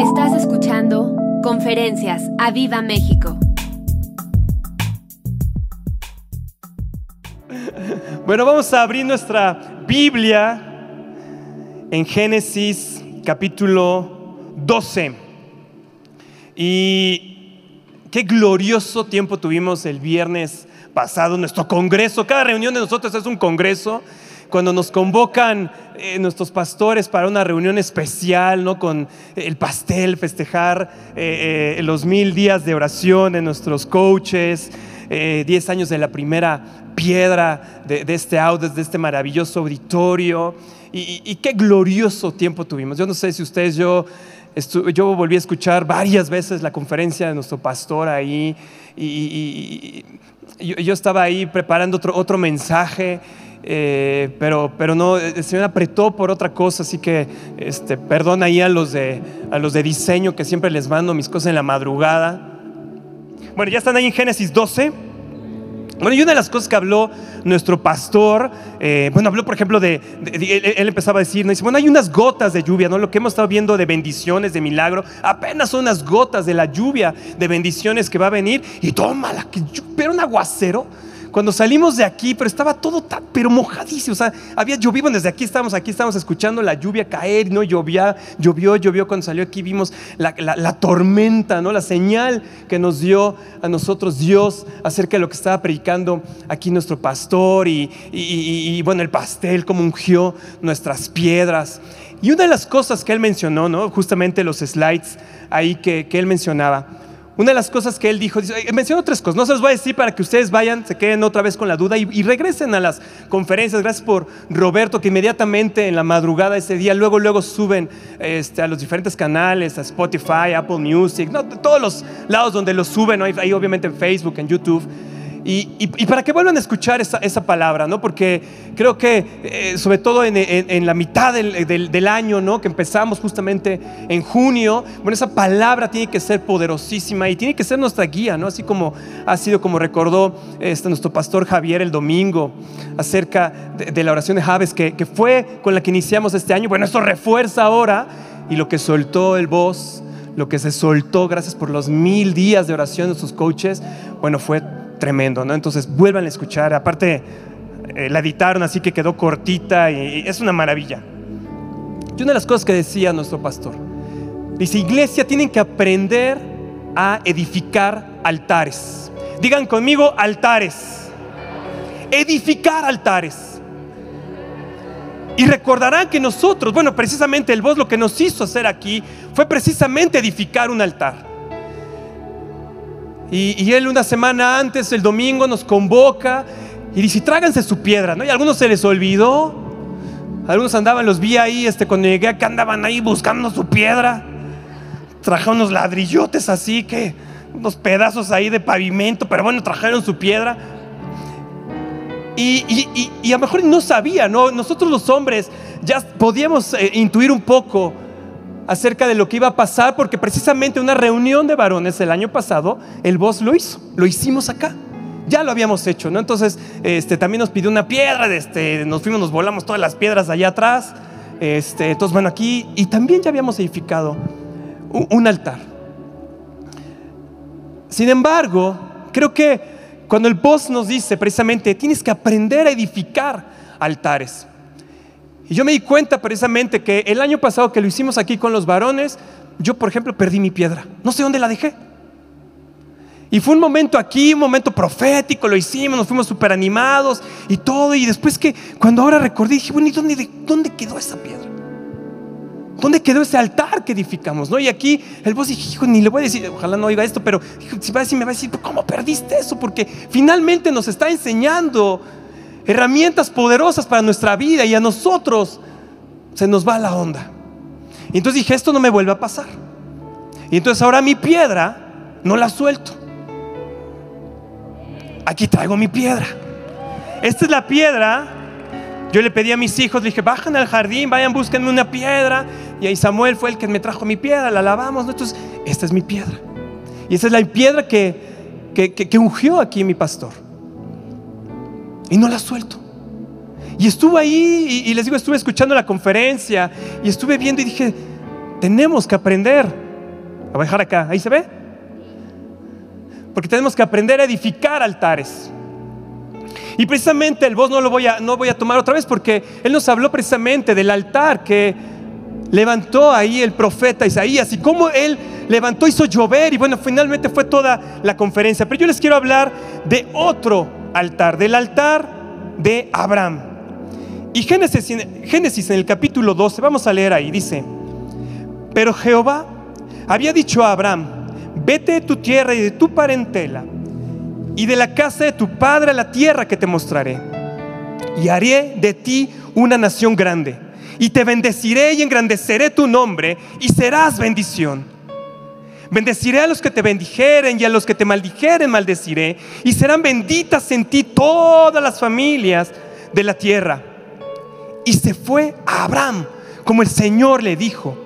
Estás escuchando Conferencias a Viva México. Bueno, vamos a abrir nuestra Biblia en Génesis capítulo 12. Y qué glorioso tiempo tuvimos el viernes pasado, nuestro congreso. Cada reunión de nosotros es un congreso cuando nos convocan eh, nuestros pastores para una reunión especial, ¿no? Con el pastel, festejar eh, eh, los mil días de oración de nuestros coaches, diez años de la primera piedra de, este audio, de este maravilloso auditorio. Y, qué glorioso tiempo tuvimos. Yo no sé si ustedes, yo, yo volví a escuchar varias veces la conferencia de nuestro pastor ahí. Y, yo, estaba ahí preparando otro, otro mensaje eh, pero, pero no, el Señor apretó por otra cosa, así que este, perdón ahí a los, de, a los de diseño que siempre les mando mis cosas en la madrugada. Bueno, ya están ahí en Génesis 12. Bueno, y una de las cosas que habló nuestro pastor, eh, bueno, habló por ejemplo de, él, empezaba a decir, ¿no? dice, bueno, hay unas gotas de lluvia, ¿no? Lo que hemos estado viendo de bendiciones, de milagro, apenas son unas gotas de la lluvia, de bendiciones que va a venir, y tómala, que, pero un aguacero cuando salimos de aquí, pero estaba todo tan, pero mojadísimo. O sea, había llovido desde aquí, estábamos aquí, estábamos escuchando la lluvia caer, ¿no? Llovía, llovió, llovió. Cuando salió aquí vimos la, tormenta, ¿no? La señal que nos dio a nosotros Dios acerca de lo que estaba predicando aquí nuestro pastor y, bueno, el pastel, como ungió nuestras piedras. Y una de las cosas que él mencionó, ¿no? Justamente los slides ahí que, que él mencionaba una de las cosas que él dijo, mencionó tres cosas, no se los voy a decir para que ustedes vayan, se queden otra vez con la duda y, regresen a las conferencias. Gracias por Roberto, que inmediatamente en la madrugada ese día, luego, luego suben este, a los diferentes canales, a Spotify, Apple Music, no, todos los lados donde los suben, ahí obviamente en Facebook, en YouTube. Y, para que vuelvan a escuchar esa, palabra, ¿no? Porque creo que, eh, sobre todo en, la mitad del, año, ¿no? Que empezamos justamente en junio, bueno, esa palabra tiene que ser poderosísima y tiene que ser nuestra guía, ¿no? Así como ha sido, como recordó este, nuestro pastor Javier el domingo, acerca de, la oración de Javes, que, que fue con la que iniciamos este año. Bueno, esto refuerza ahora y lo que soltó el voz lo que se soltó gracias por los mil días de oración de sus coaches, bueno, fue tremendo, ¿no? Entonces vuelvan a escuchar. Aparte, eh, la editaron así que quedó cortita y, es una maravilla. Y una de las cosas que decía nuestro pastor, dice, iglesia, tienen que aprender a edificar altares. Digan conmigo, altares. Edificar altares. Y recordarán que nosotros, bueno, precisamente el voz lo que nos hizo hacer aquí fue precisamente edificar un altar. Y, él una semana antes, el domingo, nos convoca y dice, tráganse su piedra, ¿no? Y a algunos se les olvidó. Algunos andaban, los vi ahí, este, cuando llegué acá andaban ahí buscando su piedra. Trajeron unos ladrillotes así, que unos pedazos ahí de pavimento, pero bueno, trajeron su piedra. Y, a lo mejor no sabía, ¿no? Nosotros los hombres ya podíamos eh, intuir un poco acerca de lo que iba a pasar, porque precisamente una reunión de varones el año pasado, el voz lo hizo, lo hicimos acá. Ya lo habíamos hecho, ¿no? Entonces, este, también nos pidió una piedra, este, nos fuimos, nos volamos todas las piedras allá atrás. Este, entonces, bueno, aquí, y también ya habíamos edificado un, altar. Sin embargo, creo que cuando el voz nos dice precisamente, tienes que aprender a edificar altares. Y yo me di cuenta precisamente que el año pasado que lo hicimos aquí con los varones, yo por ejemplo perdí mi piedra. No sé dónde la dejé. Y fue un momento aquí, un momento profético, lo hicimos, nos fuimos súper animados y todo. Y después que, cuando ahora recordé, dije, bueno, ¿y dónde, dónde quedó esa piedra? ¿Dónde quedó ese altar que edificamos? ¿no? Y aquí el voz dije, hijo, ni le voy a decir, ojalá no oiga esto, pero si va a decir, me va a decir, ¿cómo perdiste eso? Porque finalmente nos está enseñando herramientas poderosas para nuestra vida y a nosotros se nos va la onda. Y entonces dije, esto no me vuelve a pasar. Y entonces ahora mi piedra no la suelto. Aquí traigo mi piedra. Esta es la piedra. Yo le pedí a mis hijos, le dije, bajan al jardín, vayan, búsquenme una piedra. Y ahí Samuel fue el que me trajo mi piedra, la lavamos. Entonces, esta es mi piedra. Y esta es la piedra que, que, que ungió aquí mi pastor. Y no la suelto. Y estuve ahí y, les digo, estuve escuchando la conferencia y estuve viendo y dije, tenemos que aprender a dejar acá. ¿Ahí se ve? Porque tenemos que aprender a edificar altares. Y precisamente el voz no lo voy a, no voy a tomar otra vez porque él nos habló precisamente del altar que levantó ahí el profeta Isaías y cómo él levantó, hizo llover y bueno, finalmente fue toda la conferencia. Pero yo les quiero hablar de otro altar, del altar de Abraham. Y Génesis, Génesis en el capítulo 12, vamos a leer ahí, dice, pero Jehová había dicho a Abraham, vete de tu tierra y de tu parentela y de la casa de tu padre a la tierra que te mostraré. Y haré de ti una nación grande. Y te bendeciré y engrandeceré tu nombre y serás bendición. Bendeciré a los que te bendijeren y a los que te maldijeren maldeciré. Y serán benditas en ti todas las familias de la tierra. Y se fue a Abraham como el Señor le dijo.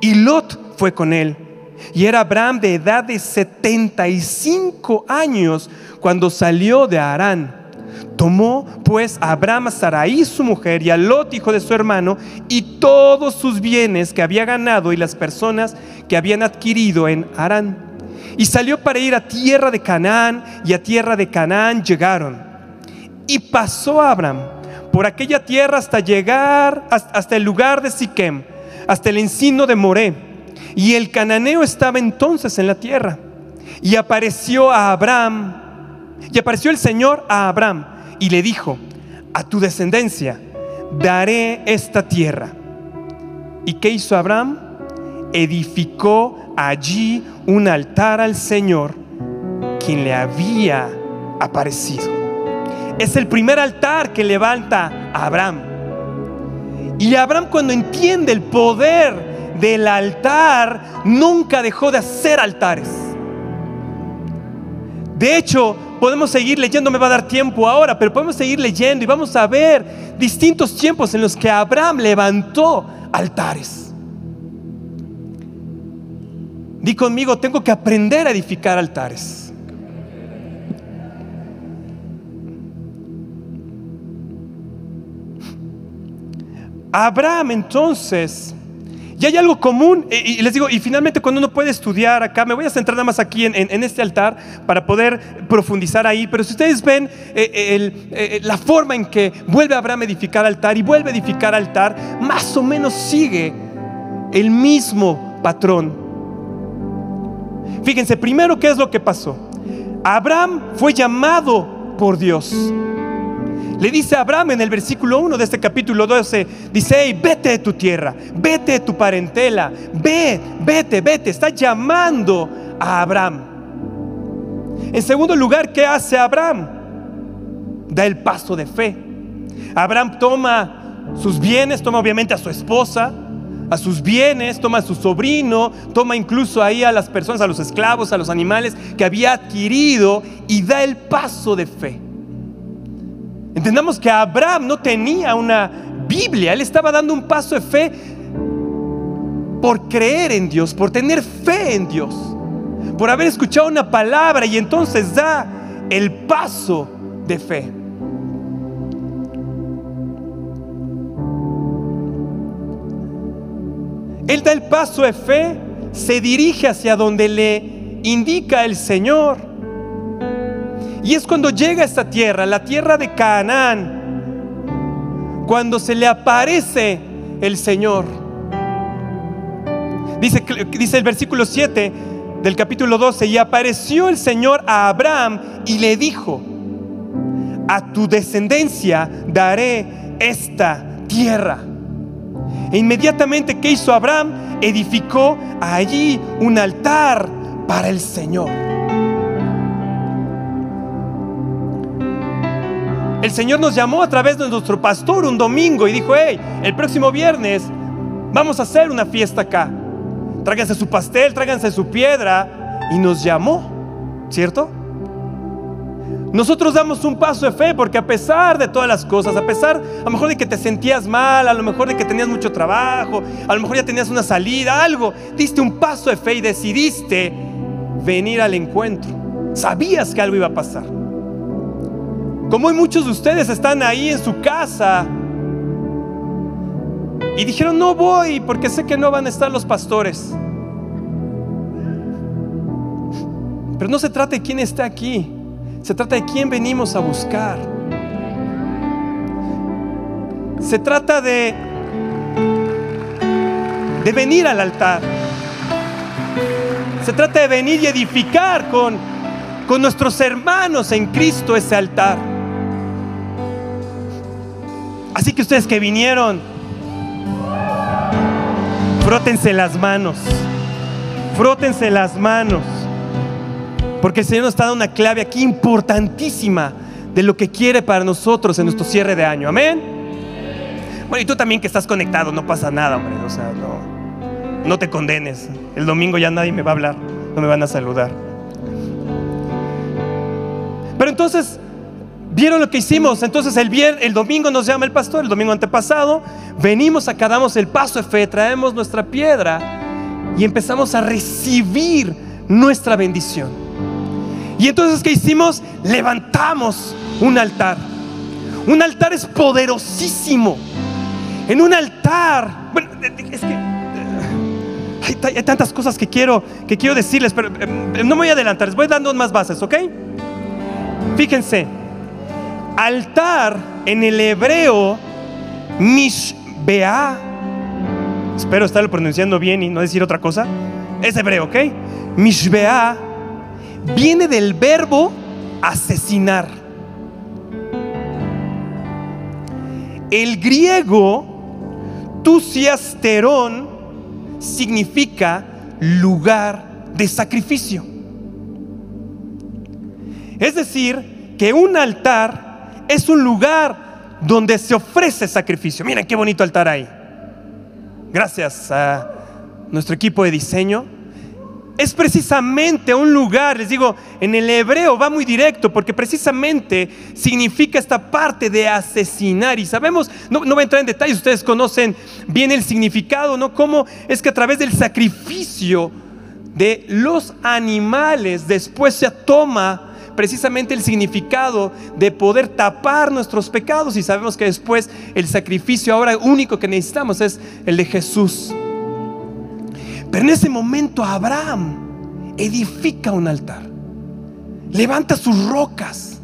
Y Lot fue con él. Y era Abraham de edad de 75 años cuando salió de Arán. Tomó pues a Abraham a Sarai su mujer y a Lot hijo de su hermano y todos sus bienes que había ganado y las personas que habían adquirido en Arán. Y salió para ir a tierra de Canaán y a tierra de Canaán llegaron. Y pasó Abraham por aquella tierra hasta llegar hasta el lugar de Siquem, hasta el encino de Moré. Y el cananeo estaba entonces en la tierra. Y apareció a Abraham y apareció el Señor a Abraham y le dijo, a tu descendencia daré esta tierra. ¿Y qué hizo Abraham? Edificó allí un altar al Señor, quien le había aparecido. Es el primer altar que levanta a Abraham. Y Abraham cuando entiende el poder del altar, nunca dejó de hacer altares. De hecho, podemos seguir leyendo, me va a dar tiempo ahora, pero podemos seguir leyendo y vamos a ver distintos tiempos en los que Abraham levantó altares. Di conmigo, tengo que aprender a edificar altares. Abraham entonces y hay algo común, y les digo, y finalmente cuando uno puede estudiar acá, me voy a centrar nada más aquí en, este altar para poder profundizar ahí, pero si ustedes ven eh, eh, eh, la forma en que vuelve Abraham a edificar altar y vuelve a edificar altar, más o menos sigue el mismo patrón. Fíjense, primero, ¿qué es lo que pasó? Abraham fue llamado por Dios. Le dice a Abraham en el versículo 1 de este capítulo 12, dice, vete de tu tierra, vete de tu parentela, ve, vete, vete, está llamando a Abraham. En segundo lugar, ¿qué hace Abraham? Da el paso de fe. Abraham toma sus bienes, toma obviamente a su esposa, a sus bienes, toma a su sobrino, toma incluso ahí a las personas, a los esclavos, a los animales que había adquirido y da el paso de fe. Entendamos que Abraham no tenía una Biblia, él estaba dando un paso de fe por creer en Dios, por tener fe en Dios, por haber escuchado una palabra y entonces da el paso de fe. Él da el paso de fe, se dirige hacia donde le indica el Señor. Y es cuando llega a esta tierra, la tierra de Canaán, cuando se le aparece el Señor. Dice, el versículo 7 del capítulo 12, y apareció el Señor a Abraham y le dijo, a tu descendencia daré esta tierra. E inmediatamente, ¿qué hizo Abraham? Edificó allí un altar para el Señor. El Señor nos llamó a través de nuestro pastor un domingo y dijo, hey, el próximo viernes vamos a hacer una fiesta acá. Tráiganse su pastel, tráiganse su piedra. Y nos llamó, ¿cierto? Nosotros damos un paso de fe porque a pesar de todas las cosas, a pesar a lo mejor de que te sentías mal, a lo mejor de que tenías mucho trabajo, a lo mejor ya tenías una salida, algo, diste un paso de fe y decidiste venir al encuentro. Sabías que algo iba a pasar. Como hoy muchos de ustedes están ahí en su casa y dijeron, no voy porque sé que no van a estar los pastores. Pero no se trata de quién está aquí, se trata de quién venimos a buscar. Se trata de, de venir al altar. Se trata de venir y edificar con, con nuestros hermanos en Cristo ese altar. Así que ustedes que vinieron, frótense las manos, frótense las manos, porque el Señor nos está dando una clave aquí importantísima de lo que quiere para nosotros en nuestro cierre de año. Amén. Bueno, y tú también que estás conectado, no pasa nada, hombre. O sea, no, no te condenes. El domingo ya nadie me va a hablar, no me van a saludar. Pero entonces, ¿vieron lo que hicimos? Entonces el, el domingo nos llama el pastor, el domingo antepasado, venimos acá, damos el paso de fe, traemos nuestra piedra y empezamos a recibir nuestra bendición. Y entonces, ¿qué hicimos? Levantamos un altar. Un altar es poderosísimo. En un altar, bueno, es que eh, hay, tantas cosas que quiero, que quiero decirles, pero eh, no me voy a adelantar, les voy dando más bases, ¿ok? Fíjense, altar en el hebreo, mishbea, espero estarlo pronunciando bien y no decir otra cosa, es hebreo, ¿ok? Mishbea viene del verbo asesinar. El griego tusiasterón significa lugar de sacrificio. Es decir, que un altar es un lugar donde se ofrece sacrificio. Miren qué bonito altar hay. Gracias a nuestro equipo de diseño. Es precisamente un lugar, les digo, en el hebreo va muy directo porque precisamente significa esta parte de asesinar. Y sabemos, no, no voy a entrar en detalles, ustedes conocen bien el significado, ¿no? Cómo es que a través del sacrificio de los animales después se toma precisamente el significado de poder tapar nuestros pecados y sabemos que después el sacrificio ahora único que necesitamos es el de Jesús. Pero en ese momento Abraham edifica un altar, levanta sus rocas.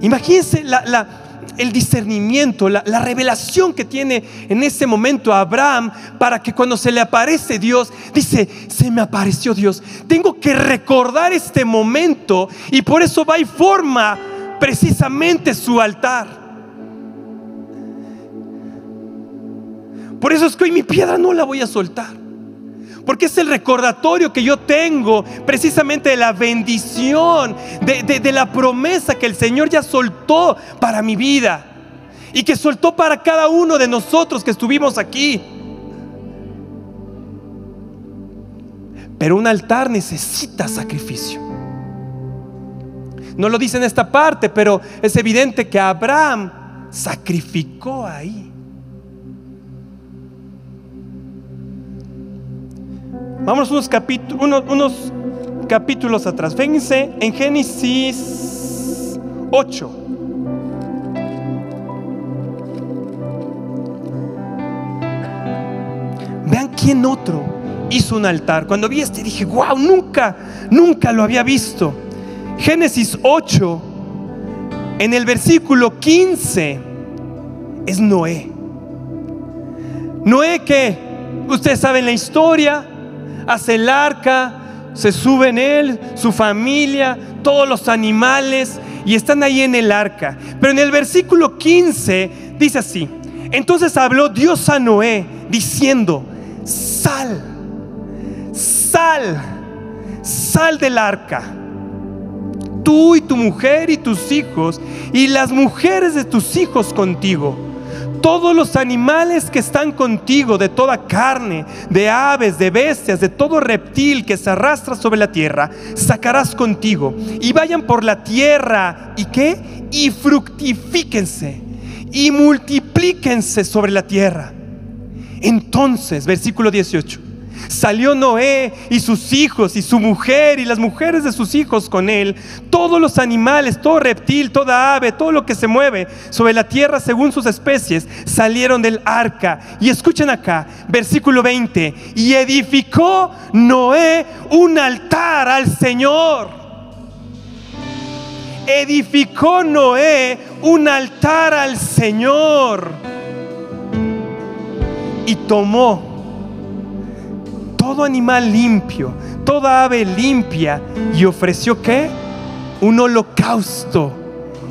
Imagínense la, la el discernimiento, la, revelación que tiene en ese momento Abraham para que cuando se le aparece Dios, dice, se me apareció Dios. Tengo que recordar este momento y por eso va y forma precisamente su altar. Por eso es que hoy mi piedra no la voy a soltar. Porque es el recordatorio que yo tengo precisamente de la bendición, de, la promesa que el Señor ya soltó para mi vida y que soltó para cada uno de nosotros que estuvimos aquí. Pero un altar necesita sacrificio. No lo dice en esta parte, pero es evidente que Abraham sacrificó ahí. Vamos unos, capítulos, atrás. Fíjense en Génesis 8. Vean quién otro hizo un altar. Cuando vi este dije, wow, nunca, nunca lo había visto. Génesis 8, en el versículo 15, es Noé. Noé que, ustedes saben la historia, hace el arca, se sube en él, su familia, todos los animales, y están ahí en el arca. Pero en el versículo 15 dice así, entonces habló Dios a Noé diciendo, sal, sal, sal del arca, tú y tu mujer y tus hijos, y las mujeres de tus hijos contigo todos los animales que están contigo, de toda carne, de aves, de bestias, de todo reptil que se arrastra sobre la tierra, sacarás contigo. Y vayan por la tierra. ¿Y qué? Y fructifíquense. Y multiplíquense sobre la tierra. Entonces, versículo 18. Salió Noé y sus hijos y su mujer y las mujeres de sus hijos con él. Todos los animales, todo reptil, toda ave, todo lo que se mueve sobre la tierra según sus especies, salieron del arca. Y escuchen acá, versículo 20. Y edificó Noé un altar al Señor. Edificó Noé un altar al Señor. Y tomó todo animal limpio, toda ave limpia, y ofreció qué? Un holocausto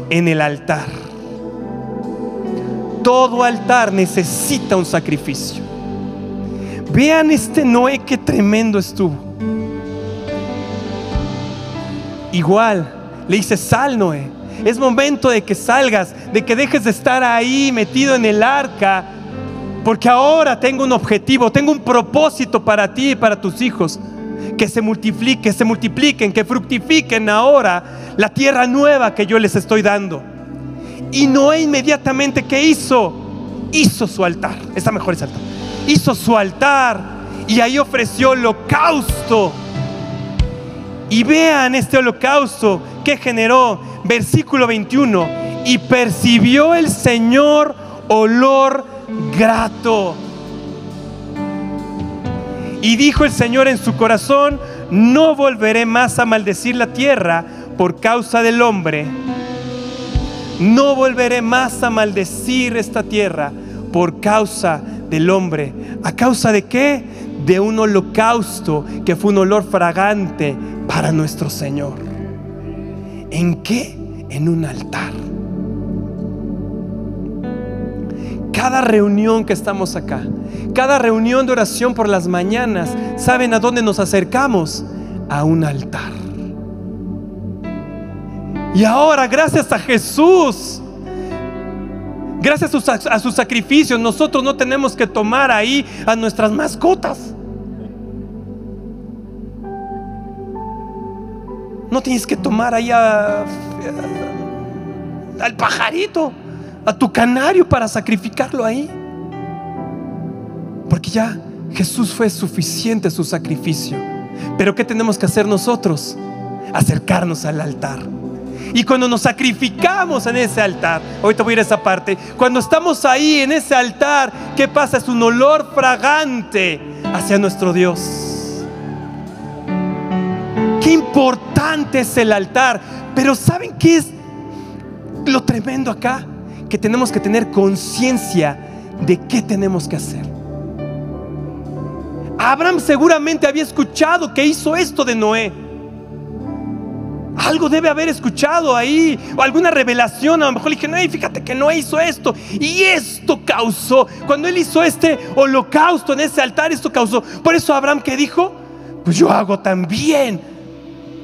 en el altar. Todo altar necesita un sacrificio. Vean este Noé que tremendo estuvo. Igual, le dice, sal Noé. Es momento de que salgas, de que dejes de estar ahí metido en el arca porque ahora tengo un objetivo, tengo un propósito para ti y para tus hijos. Que se multipliquen, se multipliquen, que fructifiquen ahora la tierra nueva que yo les estoy dando. Y Noé inmediatamente, ¿qué hizo? Hizo su altar. Está mejor ese altar. Hizo su altar y ahí ofreció holocausto. Y vean este holocausto que generó, versículo 21. Y percibió el Señor olor grato. Y dijo el Señor en su corazón, no volveré más a maldecir la tierra por causa del hombre. No volveré más a maldecir esta tierra por causa del hombre. ¿A causa de qué? De un holocausto que fue un olor fragante para nuestro Señor. ¿En qué? En un altar. Cada reunión que estamos acá, cada reunión de oración por las mañanas, ¿saben a dónde nos acercamos? A un altar. Y ahora, gracias a Jesús, gracias a sus, sacrificios, nosotros no tenemos que tomar ahí a nuestras mascotas. No tienes que tomar ahí al pajarito a tu canario para sacrificarlo ahí. Porque ya Jesús fue suficiente su sacrificio. Pero ¿qué tenemos que hacer nosotros? Acercarnos al altar. Y cuando nos sacrificamos en ese altar, ahorita voy a ir a esa parte, cuando estamos ahí en ese altar, ¿qué pasa? Es un olor fragante hacia nuestro Dios. Qué importante es el altar. Pero ¿saben qué es lo tremendo acá? Que tenemos que tener conciencia de qué tenemos que hacer. Abraham seguramente había escuchado que hizo esto de Noé. Algo debe haber escuchado ahí, o alguna revelación. A lo mejor le dije, fíjate que Noé hizo esto, y esto causó. Cuando él hizo este holocausto en ese altar, esto causó. Por eso Abraham que dijo, pues yo hago también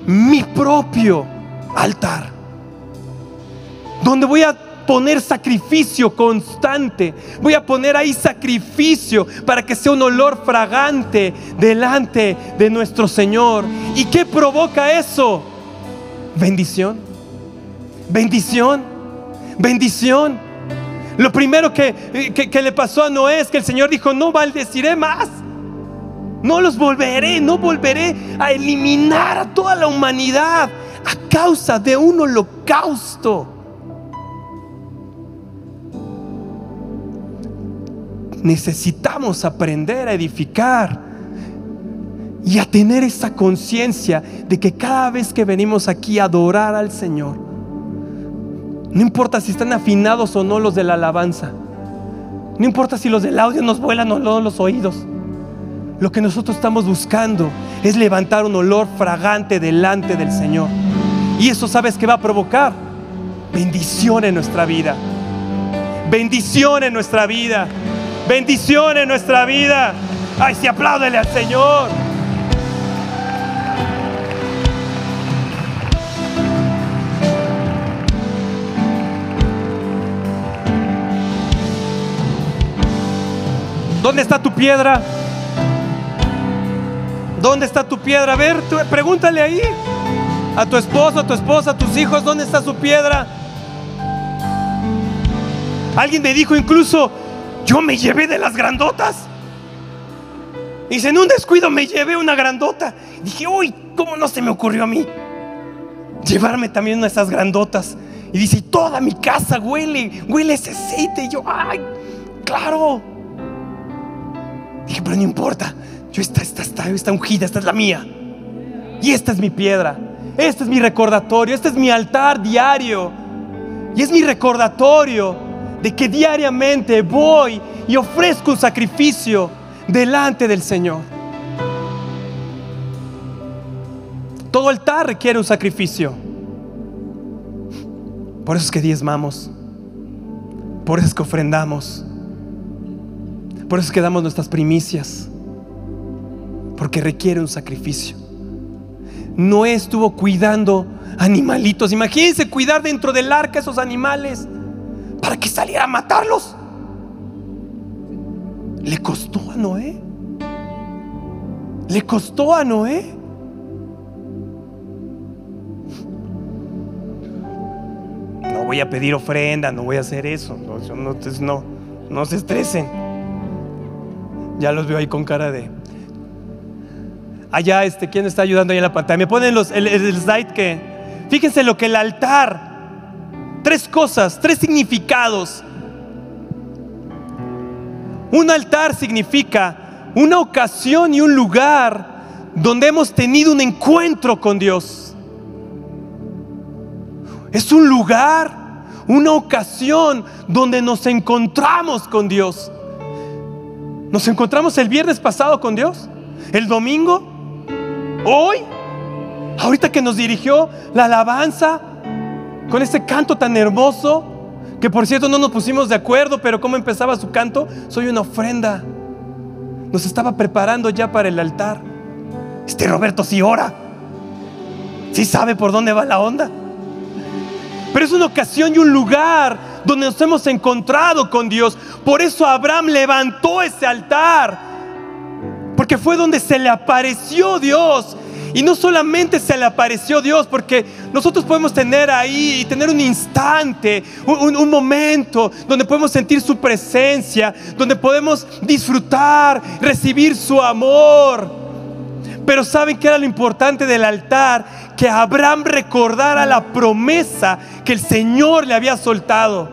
mi propio altar, donde voy a poner sacrificio constante. Voy a poner ahí sacrificio para que sea un olor fragante delante de nuestro Señor. ¿Y qué provoca eso? Bendición. Bendición. Bendición. Lo primero que, que, le pasó a Noé es que el Señor dijo, no maldeciré más. No los volveré, no volveré a eliminar a toda la humanidad a causa de un holocausto. Necesitamos aprender a edificar y a tener esa conciencia de que cada vez que venimos aquí a adorar al Señor, no importa si están afinados o no los de la alabanza, no importa si los del audio nos vuelan o no los oídos, lo que nosotros estamos buscando es levantar un olor fragante delante del Señor. Y eso sabes que va a provocar bendición en nuestra vida. Bendición en nuestra vida bendición en nuestra vida. Ay, si apláudele al Señor. ¿Dónde está tu piedra? ¿Dónde está tu piedra? A ver, pregúntale ahí a tu esposo, a tu esposa, a tus hijos, ¿dónde está su piedra? Alguien me dijo incluso, yo me llevé de las grandotas. Dice, en un descuido me llevé una grandota. Dije, uy, ¿cómo no se me ocurrió a mí? Llevarme también una de esas grandotas. Y dice, toda mi casa huele, huele ese aceite. Y yo, ay, claro. Dije, pero no importa. Yo esta, esta, esta, esta ungida, esta es la mía. Y esta es mi piedra. Este es mi recordatorio. Este es mi altar diario. Y es mi recordatorio que diariamente voy y ofrezco un sacrificio delante del Señor. Todo altar requiere un sacrificio. Por eso es que diezmamos. Por eso es que ofrendamos. Por eso es que damos nuestras primicias. Porque requiere un sacrificio. Noé estuvo cuidando animalitos. Imagínense cuidar dentro del arca esos animales para que saliera a matarlos. Le costó a Noé. Le costó a Noé. No voy a pedir ofrenda, no voy a hacer eso. No, no, no, se estresen. Ya los veo ahí con cara de. Allá, este, ¿quién está ayudando ahí en la pantalla? Me ponen los, el, el slide que. Fíjense lo que el altar. Tres cosas, tres significados. Un altar significa una ocasión y un lugar donde hemos tenido un encuentro con Dios. Es un lugar, una ocasión donde nos encontramos con Dios. Nos encontramos el viernes pasado con Dios, el domingo, hoy, ahorita que nos dirigió la alabanza con ese canto tan hermoso. Que por cierto no nos pusimos de acuerdo, pero ¿cómo empezaba su canto? Soy una ofrenda. Nos estaba preparando ya para el altar. Este Roberto sí ora. Sí sabe por dónde va la onda. Pero es una ocasión y un lugar donde nos hemos encontrado con Dios. Por eso Abraham levantó ese altar. Porque fue donde se le apareció Dios y no solamente se le apareció Dios, porque nosotros podemos tener ahí, tener un instante, un, momento donde podemos sentir su presencia, donde podemos disfrutar, recibir su amor. Pero ¿saben qué era lo importante del altar? Que Abraham recordara la promesa que el Señor le había soltado.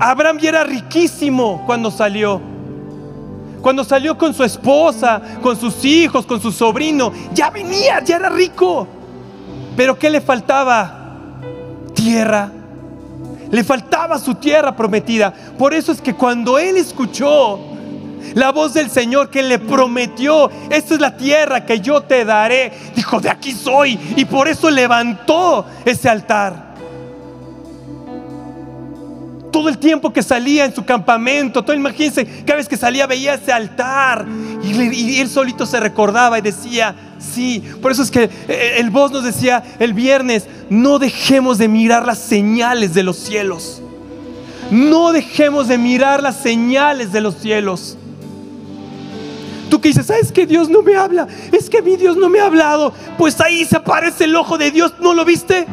Abraham ya era riquísimo cuando salió. Cuando salió con su esposa, con sus hijos, con su sobrino, ya venía, ya era rico. Pero ¿qué le faltaba? Tierra. Le faltaba su tierra prometida. Por eso es que cuando él escuchó la voz del Señor que le prometió, esta es la tierra que yo te daré, dijo, de aquí soy. Y por eso levantó ese altar todo el tiempo que salía en su campamento, todo, imagínense, cada vez que salía veía ese altar y, él solito se recordaba y decía, sí, por eso es que eh, el voz nos decía el viernes, no dejemos de mirar las señales de los cielos, no dejemos de mirar las señales de los cielos. Tú que dices, ¿sabes que Dios no me habla? Es que mi Dios no me ha hablado. Pues ahí se aparece el ojo de Dios, ¿no lo viste?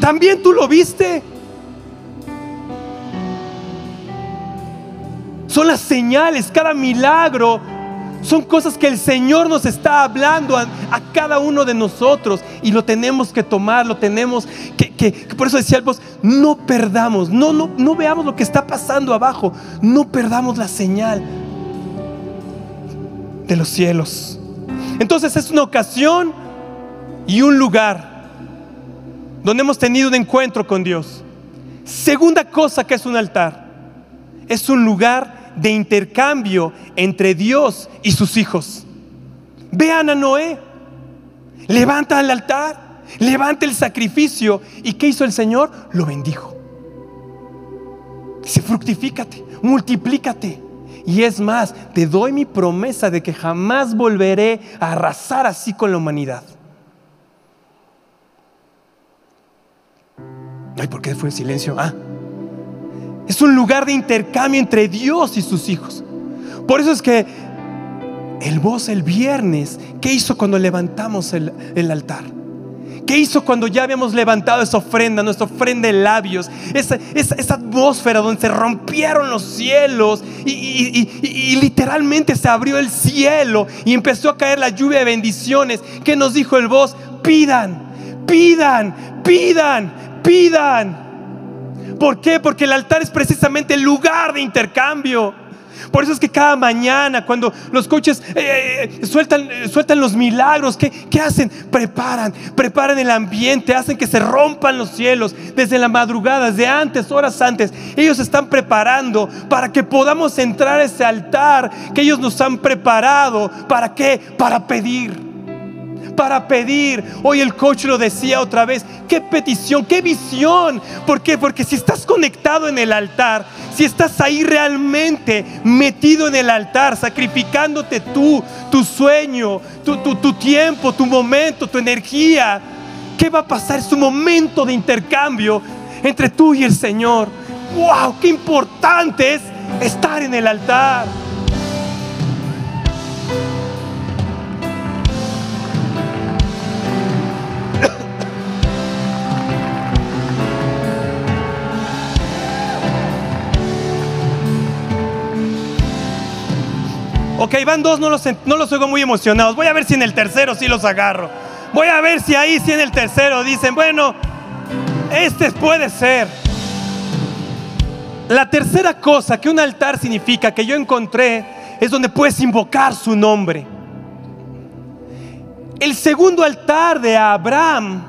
También tú lo viste. Son las señales, cada milagro. Son cosas que el Señor nos está hablando a, cada uno de nosotros y lo tenemos que tomar, lo tenemos que, por eso decía no perdamos, no, no, no veamos lo que está pasando abajo, no perdamos la señal de los cielos. Entonces es una ocasión y un lugar donde hemos tenido un encuentro con Dios. Segunda cosa que es un altar, es un lugar de intercambio entre Dios y sus hijos. Vean a Noé, levanta el altar, levanta el sacrificio. ¿Y qué hizo el Señor? Lo bendijo. Dice, fructifícate, multiplícate. Y es más, te doy mi promesa de que jamás volveré a arrasar así con la humanidad. Ay, ¿por qué fue el silencio? Ah, es un lugar de intercambio entre Dios y sus hijos. Por eso es que el voz el viernes, ¿qué hizo cuando levantamos el, el altar? ¿Qué hizo cuando ya habíamos levantado esa ofrenda, nuestra ofrenda de labios? Esa, esa, atmósfera donde se rompieron los cielos y, y, literalmente se abrió el cielo y empezó a caer la lluvia de bendiciones. ¿Qué nos dijo el voz? Pidan, pidan, pidan, pidan. ¿Por qué? Porque el altar es precisamente el lugar de intercambio. Por eso es que cada mañana cuando los coches eh, eh, sueltan, sueltan los milagros, ¿qué, ¿qué hacen? Preparan, preparan el ambiente, hacen que se rompan los cielos desde la madrugada, desde antes, horas antes. Ellos están preparando para que podamos entrar a ese altar que ellos nos han preparado. ¿Para qué? Para pedir para pedir. Hoy el coach lo decía otra vez. Qué petición, qué visión. ¿Por qué? Porque si estás conectado en el altar, si estás ahí realmente metido en el altar, sacrificándote tú, tu sueño, tu, tu tiempo, tu momento, tu energía, ¿qué va a pasar? Es un momento de intercambio entre tú y el Señor. ¡Wow! ¡Qué importante es estar en el altar! Ok, van dos, no los, no los oigo muy emocionados. Voy a ver si en el tercero sí los agarro. Voy a ver si ahí, sí en el tercero dicen, bueno, este puede ser. La tercera cosa que un altar significa que yo encontré es donde puedes invocar su nombre. El segundo altar de Abraham,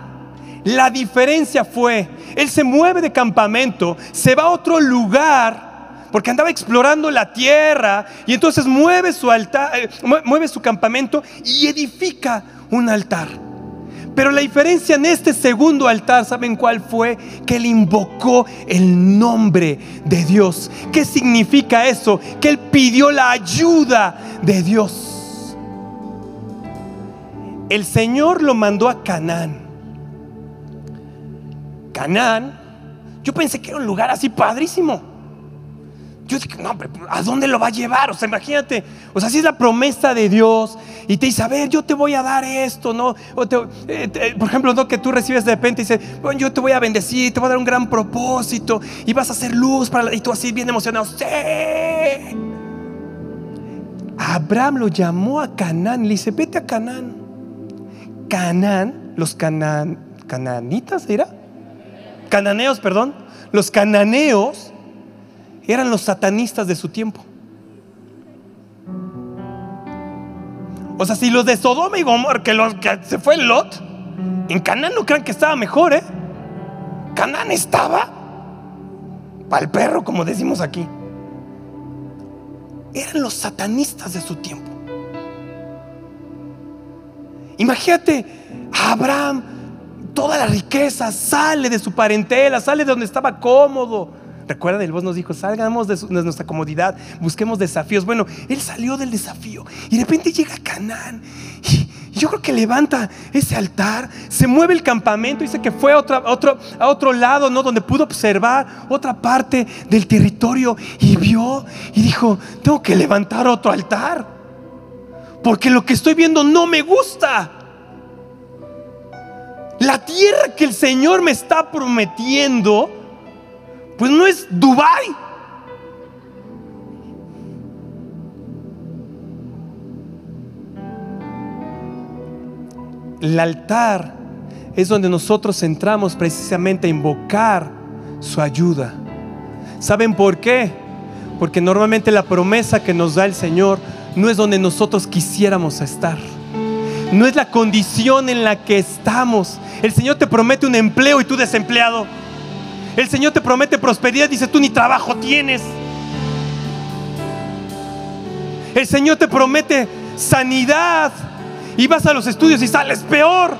la diferencia fue, él se mueve de campamento, se va a otro lugar porque andaba explorando la tierra y entonces mueve su altar, eh, mueve su campamento y edifica un altar. Pero la diferencia en este segundo altar, ¿saben cuál fue? Que él invocó el nombre de Dios. ¿Qué significa eso? Que él pidió la ayuda de Dios. El Señor lo mandó a Canaán. Canaán, yo pensé que era un lugar así padrísimo. Yo dije, no, pero ¿a dónde lo va a llevar? O sea, imagínate, o sea, si es la promesa de Dios y te dice, a ver, yo te voy a dar esto, ¿no? Eh, por ejemplo, ¿no? que tú recibes de repente y dice, bueno, yo te voy a bendecir, te voy a dar un gran propósito y vas a hacer luz para... Y tú así bien emocionado, ¡sí! Abraham lo llamó a Canaán, le dice, vete a Canaán. Canaán, los canan, cananitas, ¿era? Cananeos, perdón. Los cananeos eran los satanistas de su tiempo. O sea, si los de Sodoma y Gomorra, que, que se fue Lot, en Canaán no crean que estaba mejor, ¿eh? Canaán estaba para el perro, como decimos aquí. Eran los satanistas de su tiempo. Imagínate, Abraham, toda la riqueza sale de su parentela, sale de donde estaba cómodo Recuerda, el voz nos dijo, salgamos de, nuestra comodidad, busquemos desafíos. Bueno, él salió del desafío y de repente llega a Canaán. Y, yo creo que levanta ese altar, se mueve el campamento, dice que fue a otro, otro, a otro lado, ¿no? Donde pudo observar otra parte del territorio y vio y dijo, tengo que levantar otro altar. Porque lo que estoy viendo no me gusta. La tierra que el Señor me está prometiendo pues no es Dubai. El altar es donde nosotros entramos precisamente a invocar su ayuda. ¿Saben por qué? Porque normalmente la promesa que nos da el Señor no es donde nosotros quisiéramos estar. No es la condición en la que estamos. El Señor te promete un empleo y tú desempleado. El Señor te promete prosperidad, dice tú ni trabajo tienes. El Señor te promete sanidad y vas a los estudios y sales peor.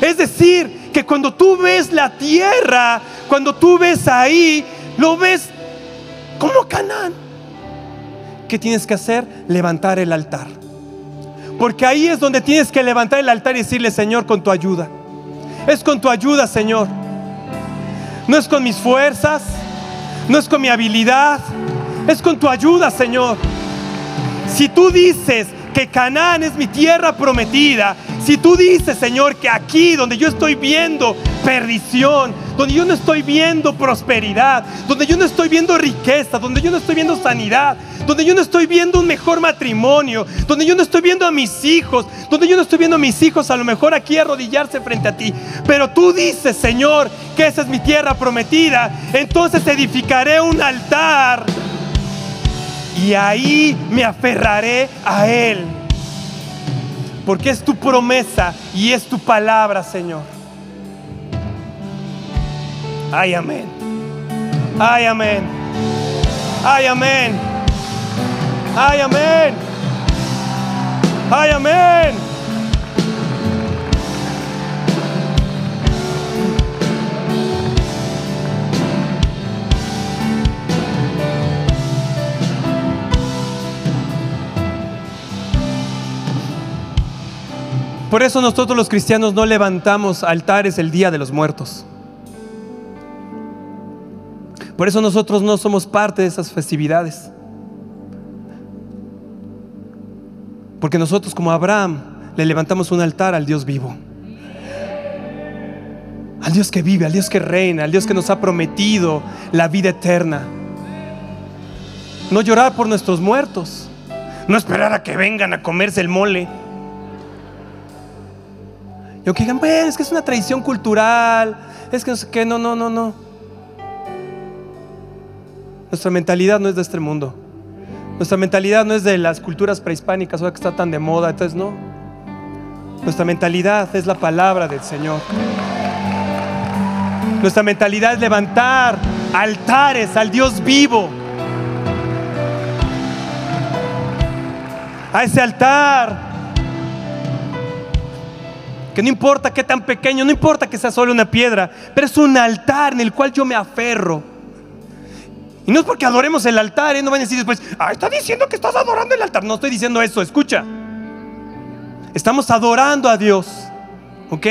Es decir, que cuando tú ves la tierra, cuando tú ves ahí, lo ves como Canaán. ¿Qué tienes que hacer? Levantar el altar. Porque ahí es donde tienes que levantar el altar y decirle, Señor, con tu ayuda. Es con tu ayuda, Señor. No es con mis fuerzas, no es con mi habilidad, es con tu ayuda, Señor. Si tú dices que Canaán es mi tierra prometida, si tú dices, Señor, que aquí donde yo estoy viendo perdición, donde yo no estoy viendo prosperidad, donde yo no estoy viendo riqueza, donde yo no estoy viendo sanidad, donde yo no estoy viendo un mejor matrimonio, donde yo no estoy viendo a mis hijos, donde yo no estoy viendo a mis hijos a lo mejor aquí arrodillarse frente a ti. Pero tú dices, Señor, que esa es mi tierra prometida, entonces edificaré un altar y ahí me aferraré a Él. Porque es tu promesa y es tu palabra, Señor. Ay, amén. Ay, amén. Ay, amén. Ay, amén. Ay, amén. Por eso nosotros los cristianos no levantamos altares el día de los muertos. Por eso nosotros no somos parte de esas festividades. Porque nosotros como Abraham le levantamos un altar al Dios vivo. Al Dios que vive, al Dios que reina, al Dios que nos ha prometido la vida eterna. No llorar por nuestros muertos. No esperar a que vengan a comerse el mole. Y aunque digan, bueno, es que es una tradición cultural, es que no sé qué, no, no, no, no. Nuestra mentalidad no es de este mundo. Nuestra mentalidad no es de las culturas prehispánicas, ahora que está tan de moda, entonces no. Nuestra mentalidad es la palabra del Señor. Nuestra mentalidad es levantar altares al Dios vivo. A ese altar. Que no importa qué tan pequeño, no importa que sea solo una piedra, pero es un altar en el cual yo me aferro. Y no es porque adoremos el altar, ¿eh? no van a decir después, ah, está diciendo que estás adorando el altar. No estoy diciendo eso, escucha. Estamos adorando a Dios, ¿ok?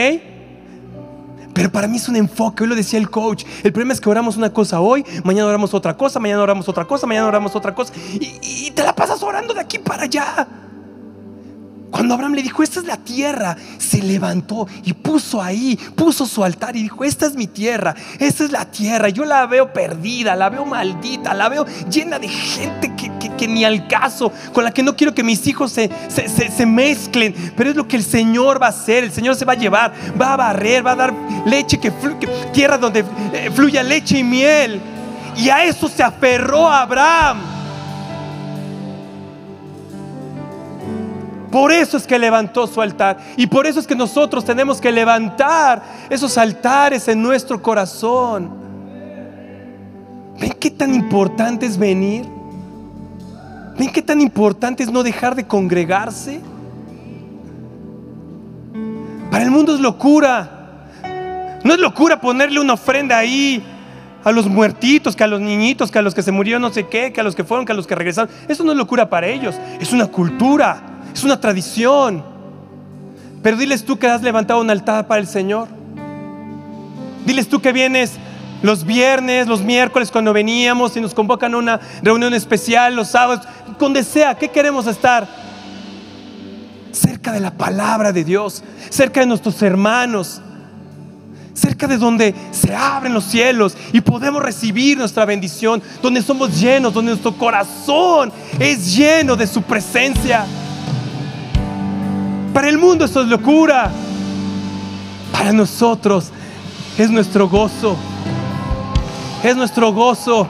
Pero para mí es un enfoque, hoy lo decía el coach. El problema es que oramos una cosa hoy, mañana oramos otra cosa, mañana oramos otra cosa, mañana oramos otra cosa. Y, y te la pasas orando de aquí para allá. Cuando Abraham le dijo, esta es la tierra, se levantó y puso ahí, puso su altar y dijo, esta es mi tierra, esta es la tierra. Yo la veo perdida, la veo maldita, la veo llena de gente que, ni al caso, con la que no quiero que mis hijos se, se, mezclen. Pero es lo que el Señor va a hacer, el Señor se va a llevar, va a barrer, va a dar leche, que, tierra donde eh, fluya leche y miel. Y a eso se aferró Abraham. Por eso es que levantó su altar. Y por eso es que nosotros tenemos que levantar esos altares en nuestro corazón. ¿Ven qué tan importante es venir? ¿Ven qué tan importante es no dejar de congregarse? Para el mundo es locura. No es locura ponerle una ofrenda ahí a los muertitos, que a los niñitos, que a los que se murieron no sé qué, que a los que fueron, que a los que regresaron. Eso no es locura para ellos, es una cultura es una tradición. Pero diles tú que has levantado un altar para el Señor. Diles tú que vienes los viernes, los miércoles cuando veníamos y nos convocan a una reunión especial, los sábados, donde sea, ¿qué queremos estar? Cerca de la palabra de Dios, cerca de nuestros hermanos, cerca de donde se abren los cielos y podemos recibir nuestra bendición, donde somos llenos, donde nuestro corazón es lleno de su presencia. Para el mundo eso es locura. Para nosotros es nuestro gozo. Es nuestro gozo.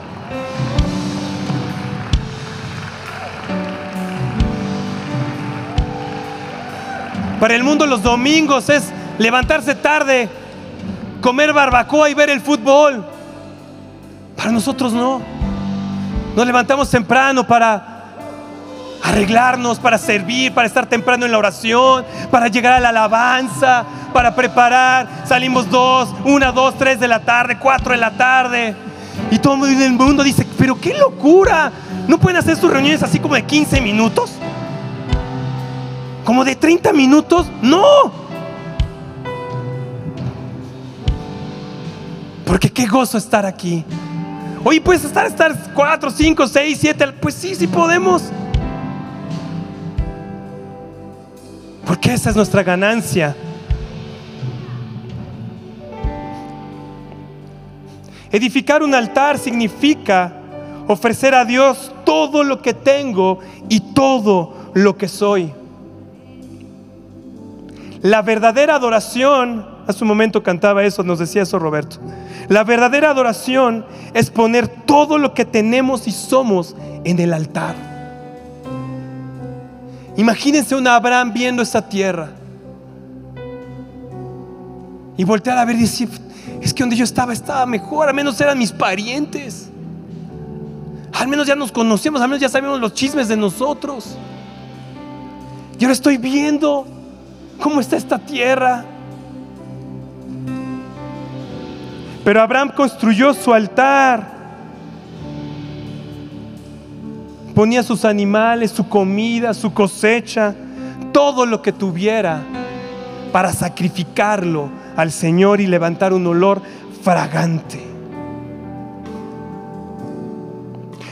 Para el mundo los domingos es levantarse tarde, comer barbacoa y ver el fútbol. Para nosotros no. Nos levantamos temprano para arreglarnos para servir, para estar temprano en la oración, para llegar a la alabanza, para preparar. Salimos dos, una, dos, tres de la tarde, cuatro de la tarde. Y todo el mundo dice, pero qué locura. ¿No pueden hacer sus reuniones así como de 15 minutos? ¿Como de 30 minutos? No. Porque qué gozo estar aquí. Oye, puedes estar, estar 4, 5, 6, 7. Pues sí, sí podemos. Porque esa es nuestra ganancia. Edificar un altar significa ofrecer a Dios todo lo que tengo y todo lo que soy. La verdadera adoración, hace un momento cantaba eso, nos decía eso Roberto. La verdadera adoración es poner todo lo que tenemos y somos en el altar. Imagínense un Abraham viendo esta tierra y voltear a ver y decir, es que donde yo estaba estaba mejor, al menos eran mis parientes. Al menos ya nos conocíamos, al menos ya sabíamos los chismes de nosotros. Y ahora estoy viendo cómo está esta tierra. Pero Abraham construyó su altar. Ponía sus animales, su comida, su cosecha, todo lo que tuviera para sacrificarlo al Señor y levantar un olor fragante.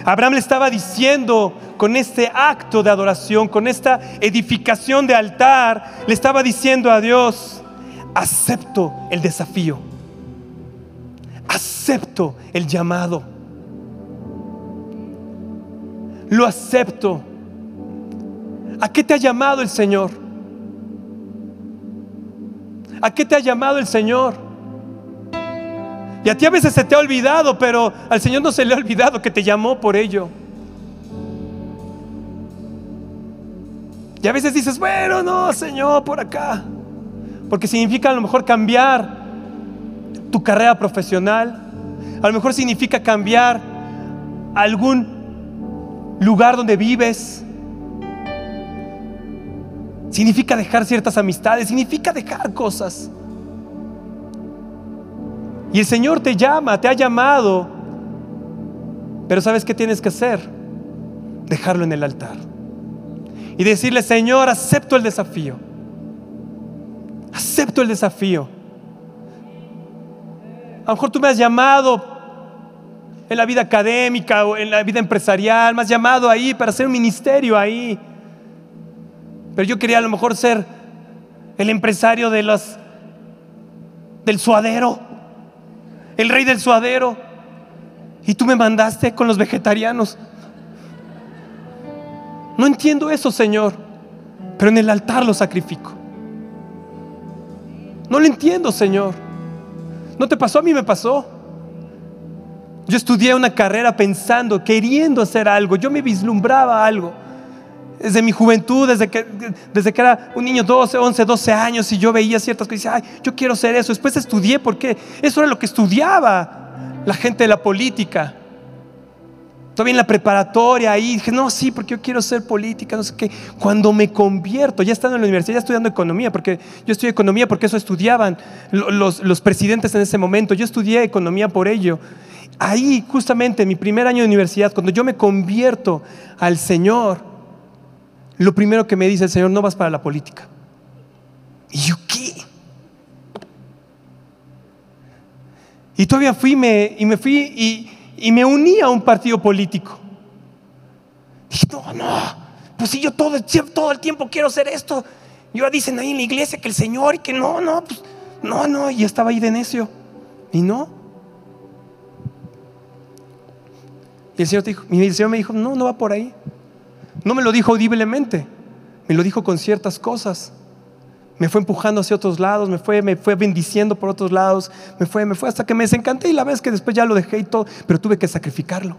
Abraham le estaba diciendo con este acto de adoración, con esta edificación de altar, le estaba diciendo a Dios, acepto el desafío, acepto el llamado, lo acepto. ¿A qué te ha llamado el Señor? ¿A qué te ha llamado el Señor? Y a ti a veces se te ha olvidado, pero al Señor no se le ha olvidado que te llamó por ello. Y a veces dices, bueno, no, Señor, por acá. Porque significa a lo mejor cambiar tu carrera profesional. A lo mejor significa cambiar algún lugar donde vives. Significa dejar ciertas amistades. Significa dejar cosas. Y el Señor te llama, te ha llamado. Pero ¿sabes qué tienes que hacer? Dejarlo en el altar. Y decirle, Señor, acepto el desafío. Acepto el desafío. A lo mejor tú me has llamado en la vida académica o en la vida empresarial, has llamado ahí para hacer un ministerio ahí. Pero yo quería a lo mejor ser el empresario de los del suadero el rey del suadero. Y tú me mandaste con los vegetarianos. No entiendo eso, Señor. Pero en el altar lo sacrifico. No lo entiendo, Señor. ¿No te pasó? A mí me pasó. Yo estudié una carrera pensando, queriendo hacer algo. Yo me vislumbraba algo desde mi juventud, desde que, desde que era un niño 12, 11, 12 años y yo veía ciertas cosas y decía, ay, yo quiero ser eso. Después estudié porque eso era lo que estudiaba la gente de la política. Todavía en la preparatoria ahí dije, no, sí, porque yo quiero ser política, no sé qué. Cuando me convierto, ya estando en la universidad, ya estudiando economía, porque yo estudié economía porque eso estudiaban los, los presidentes en ese momento. Yo estudié economía por ello. Ahí, justamente, en mi primer año de universidad, cuando yo me convierto al Señor, lo primero que me dice el Señor, no vas para la política. ¿Y yo qué? Y todavía fui y me fui y, me uní a un partido político. Dije, no, no, pues si yo todo, todo el tiempo quiero hacer esto. Yo dicen ahí en la iglesia que el Señor y que no, no, pues no, no, y estaba ahí de necio. Y no. Y el Señor, dijo, y el Señor me dijo, no, no va por ahí. No me lo dijo audiblemente, me lo dijo con ciertas cosas. Me fue empujando hacia otros lados, me fue, me fue bendiciendo por otros lados, me fue, me fue hasta que me desencanté y la vez que después ya lo dejé y todo, pero tuve que sacrificarlo.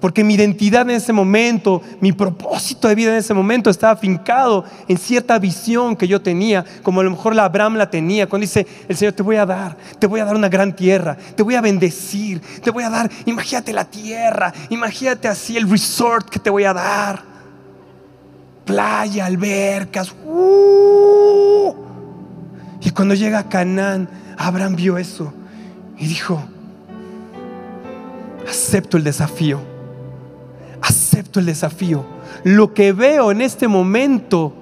Porque mi identidad en ese momento, mi propósito de vida en ese momento estaba afincado en cierta visión que yo tenía, como a lo mejor la Abraham la tenía, cuando dice, el Señor te voy a dar, te voy a dar una gran tierra, te voy a bendecir, te voy a dar, imagínate la tierra, imagínate así el resort que te voy a dar, playa, albercas, uh. y cuando llega a Canaán, Abraham vio eso y dijo, acepto el desafío el desafío. Lo que veo en este momento,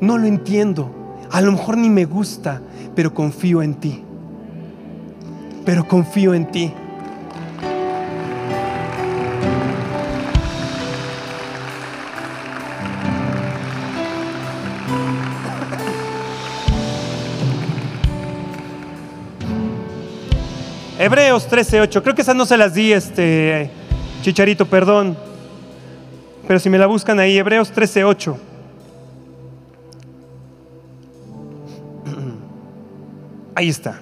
no lo entiendo. A lo mejor ni me gusta, pero confío en ti. Pero confío en ti. Hebreos 13:8. Creo que esas no se las di, este Chicharito, perdón. Pero si me la buscan ahí, Hebreos 13:8. Ahí está.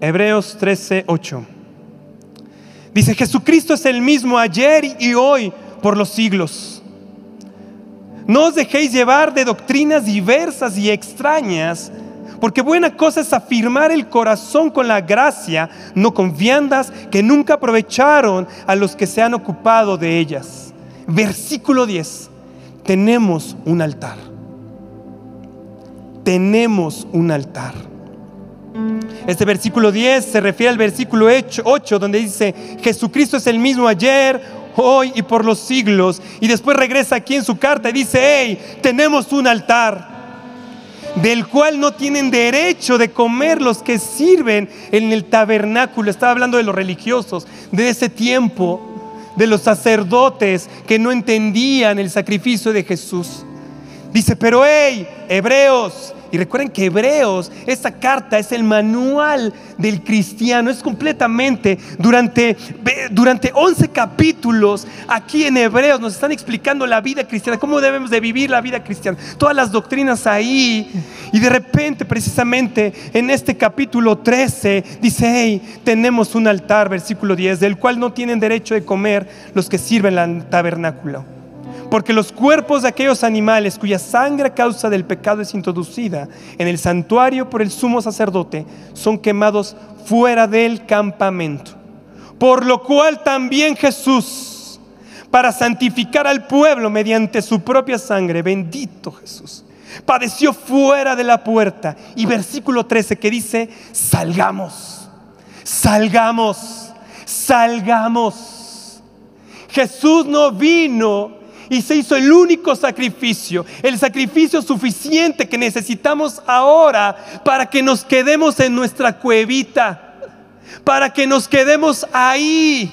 Hebreos 13:8. Dice, Jesucristo es el mismo ayer y hoy por los siglos. No os dejéis llevar de doctrinas diversas y extrañas, porque buena cosa es afirmar el corazón con la gracia, no con viandas que nunca aprovecharon a los que se han ocupado de ellas. Versículo 10. Tenemos un altar. Tenemos un altar. Este versículo 10 se refiere al versículo 8, donde dice, Jesucristo es el mismo ayer, hoy y por los siglos. Y después regresa aquí en su carta y dice, hey, tenemos un altar del cual no tienen derecho de comer los que sirven en el tabernáculo. Estaba hablando de los religiosos de ese tiempo, de los sacerdotes que no entendían el sacrificio de Jesús. Dice, pero hey, hebreos, y recuerden que Hebreos, esta carta es el manual del cristiano, es completamente durante, durante 11 capítulos aquí en Hebreos nos están explicando la vida cristiana, cómo debemos de vivir la vida cristiana, todas las doctrinas ahí. Y de repente, precisamente en este capítulo 13, dice, hey, tenemos un altar, versículo 10, del cual no tienen derecho de comer los que sirven el tabernáculo. Porque los cuerpos de aquellos animales cuya sangre a causa del pecado es introducida en el santuario por el sumo sacerdote son quemados fuera del campamento. Por lo cual también Jesús, para santificar al pueblo mediante su propia sangre, bendito Jesús, padeció fuera de la puerta. Y versículo 13 que dice, salgamos, salgamos, salgamos. Jesús no vino y se hizo el único sacrificio, el sacrificio suficiente que necesitamos ahora para que nos quedemos en nuestra cuevita, para que nos quedemos ahí.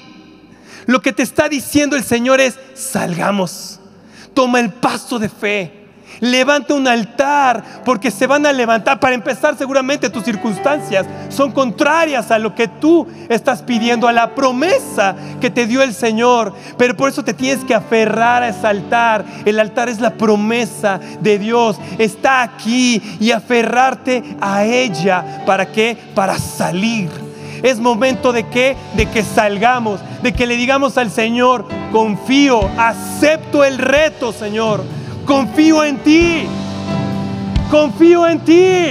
Lo que te está diciendo el Señor es, salgamos, toma el paso de fe levanta un altar, porque se van a levantar. Para empezar, seguramente tus circunstancias son contrarias a lo que tú estás pidiendo, a la promesa que te dio el Señor. Pero por eso te tienes que aferrar a ese altar. El altar es la promesa de Dios. Está aquí y aferrarte a ella. ¿Para qué? Para salir. Es momento de que de que salgamos, de que le digamos al Señor, confío, acepto el reto, Señor confío en ti, confío en ti.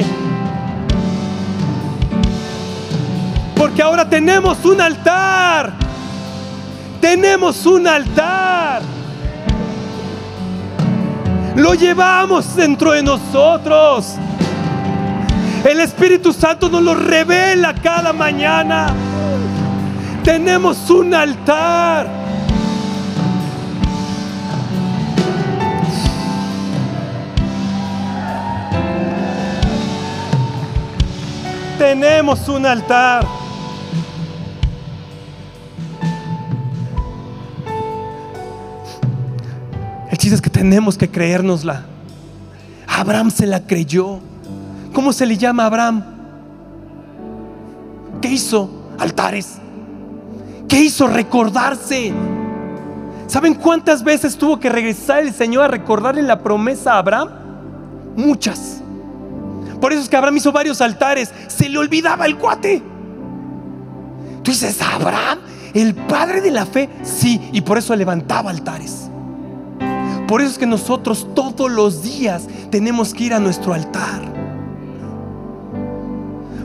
Porque ahora tenemos un altar, tenemos un altar. Lo llevamos dentro de nosotros. El Espíritu Santo nos lo revela cada mañana. Tenemos un altar. Tenemos un altar. El chiste es que tenemos que creérnosla. Abraham se la creyó. ¿Cómo se le llama Abraham? ¿Qué hizo? Altares. ¿Qué hizo? Recordarse. ¿Saben cuántas veces tuvo que regresar el Señor a recordarle la promesa a Abraham? Muchas. Por eso es que Abraham hizo varios altares. Se le olvidaba el cuate. Tú dices, Abraham, el padre de la fe, sí, y por eso levantaba altares. Por eso es que nosotros todos los días tenemos que ir a nuestro altar.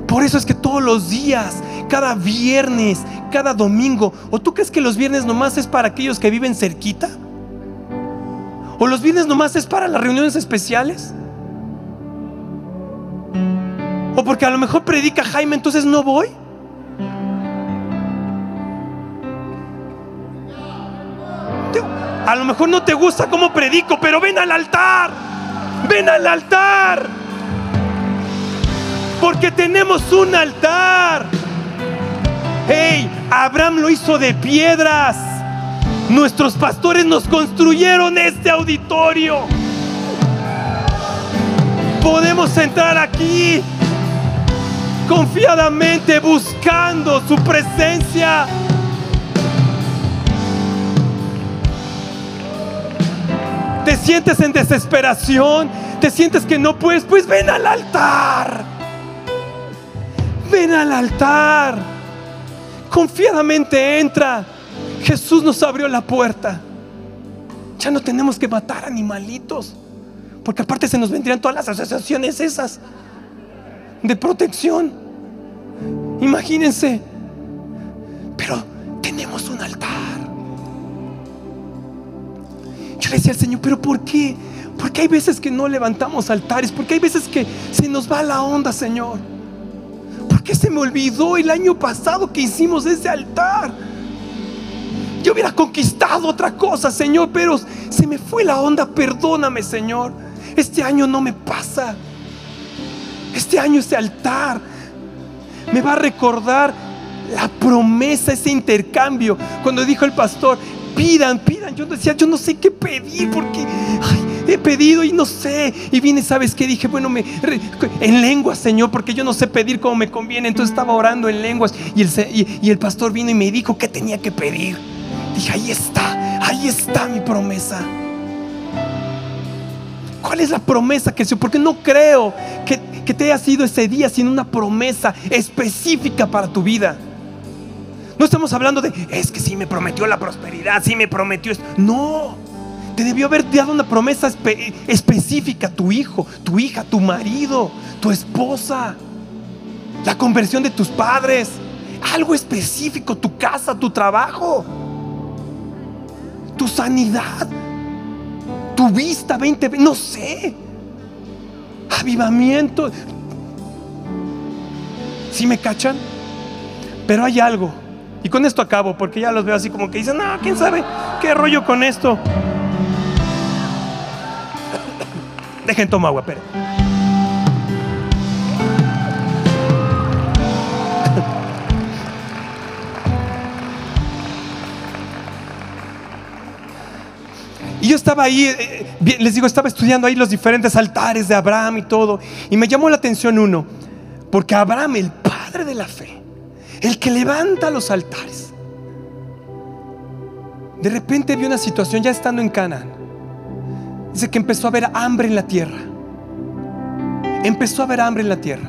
Por eso es que todos los días, cada viernes, cada domingo, ¿o tú crees que los viernes nomás es para aquellos que viven cerquita? ¿O los viernes nomás es para las reuniones especiales? O porque a lo mejor predica Jaime, entonces no voy. A lo mejor no te gusta cómo predico, pero ven al altar. Ven al altar. Porque tenemos un altar. Hey, Abraham lo hizo de piedras. Nuestros pastores nos construyeron este auditorio. Podemos entrar aquí confiadamente buscando su presencia. Te sientes en desesperación, te sientes que no puedes, pues ven al altar. Ven al altar. Confiadamente entra. Jesús nos abrió la puerta. Ya no tenemos que matar animalitos. Porque aparte se nos vendrían todas las asociaciones esas de protección. Imagínense. Pero tenemos un altar. Yo le decía al Señor, pero ¿por qué? Porque hay veces que no levantamos altares, porque hay veces que se nos va la onda, Señor. Porque se me olvidó el año pasado que hicimos ese altar. Yo hubiera conquistado otra cosa, Señor, pero se me fue la onda. Perdóname, Señor. Este año no me pasa. Este año ese altar me va a recordar la promesa, ese intercambio. Cuando dijo el pastor, pidan, pidan. Yo decía, yo no sé qué pedir porque he pedido y no sé. Y vine, ¿sabes qué? Dije, bueno, me, en lenguas, Señor, porque yo no sé pedir como me conviene. Entonces estaba orando en lenguas y el, y el pastor vino y me dijo qué tenía que pedir. Dije, ahí está, ahí está mi promesa. ¿Cuál es la promesa que se? Porque no creo que, que te haya sido ese día sin una promesa específica para tu vida. No estamos hablando de, es que sí me prometió la prosperidad, sí me prometió esto. No, te debió haber dado una promesa específica tu hijo, tu hija, tu marido, tu esposa, la conversión de tus padres, algo específico, tu casa, tu trabajo tu sanidad, tu vista 20, no sé, avivamiento. Si me cachan? Pero hay algo. Y con esto acabo, porque ya los veo así como que dicen, no, quién sabe qué rollo con esto. Dejen tomar agua, pero. Y yo estaba ahí, eh, eh, les digo, estaba estudiando ahí los diferentes altares de Abraham y todo. Y me llamó la atención uno, porque Abraham, el padre de la fe, el que levanta los altares, de repente vio una situación ya estando en Canaán. Dice que empezó a haber hambre en la tierra. Empezó a haber hambre en la tierra.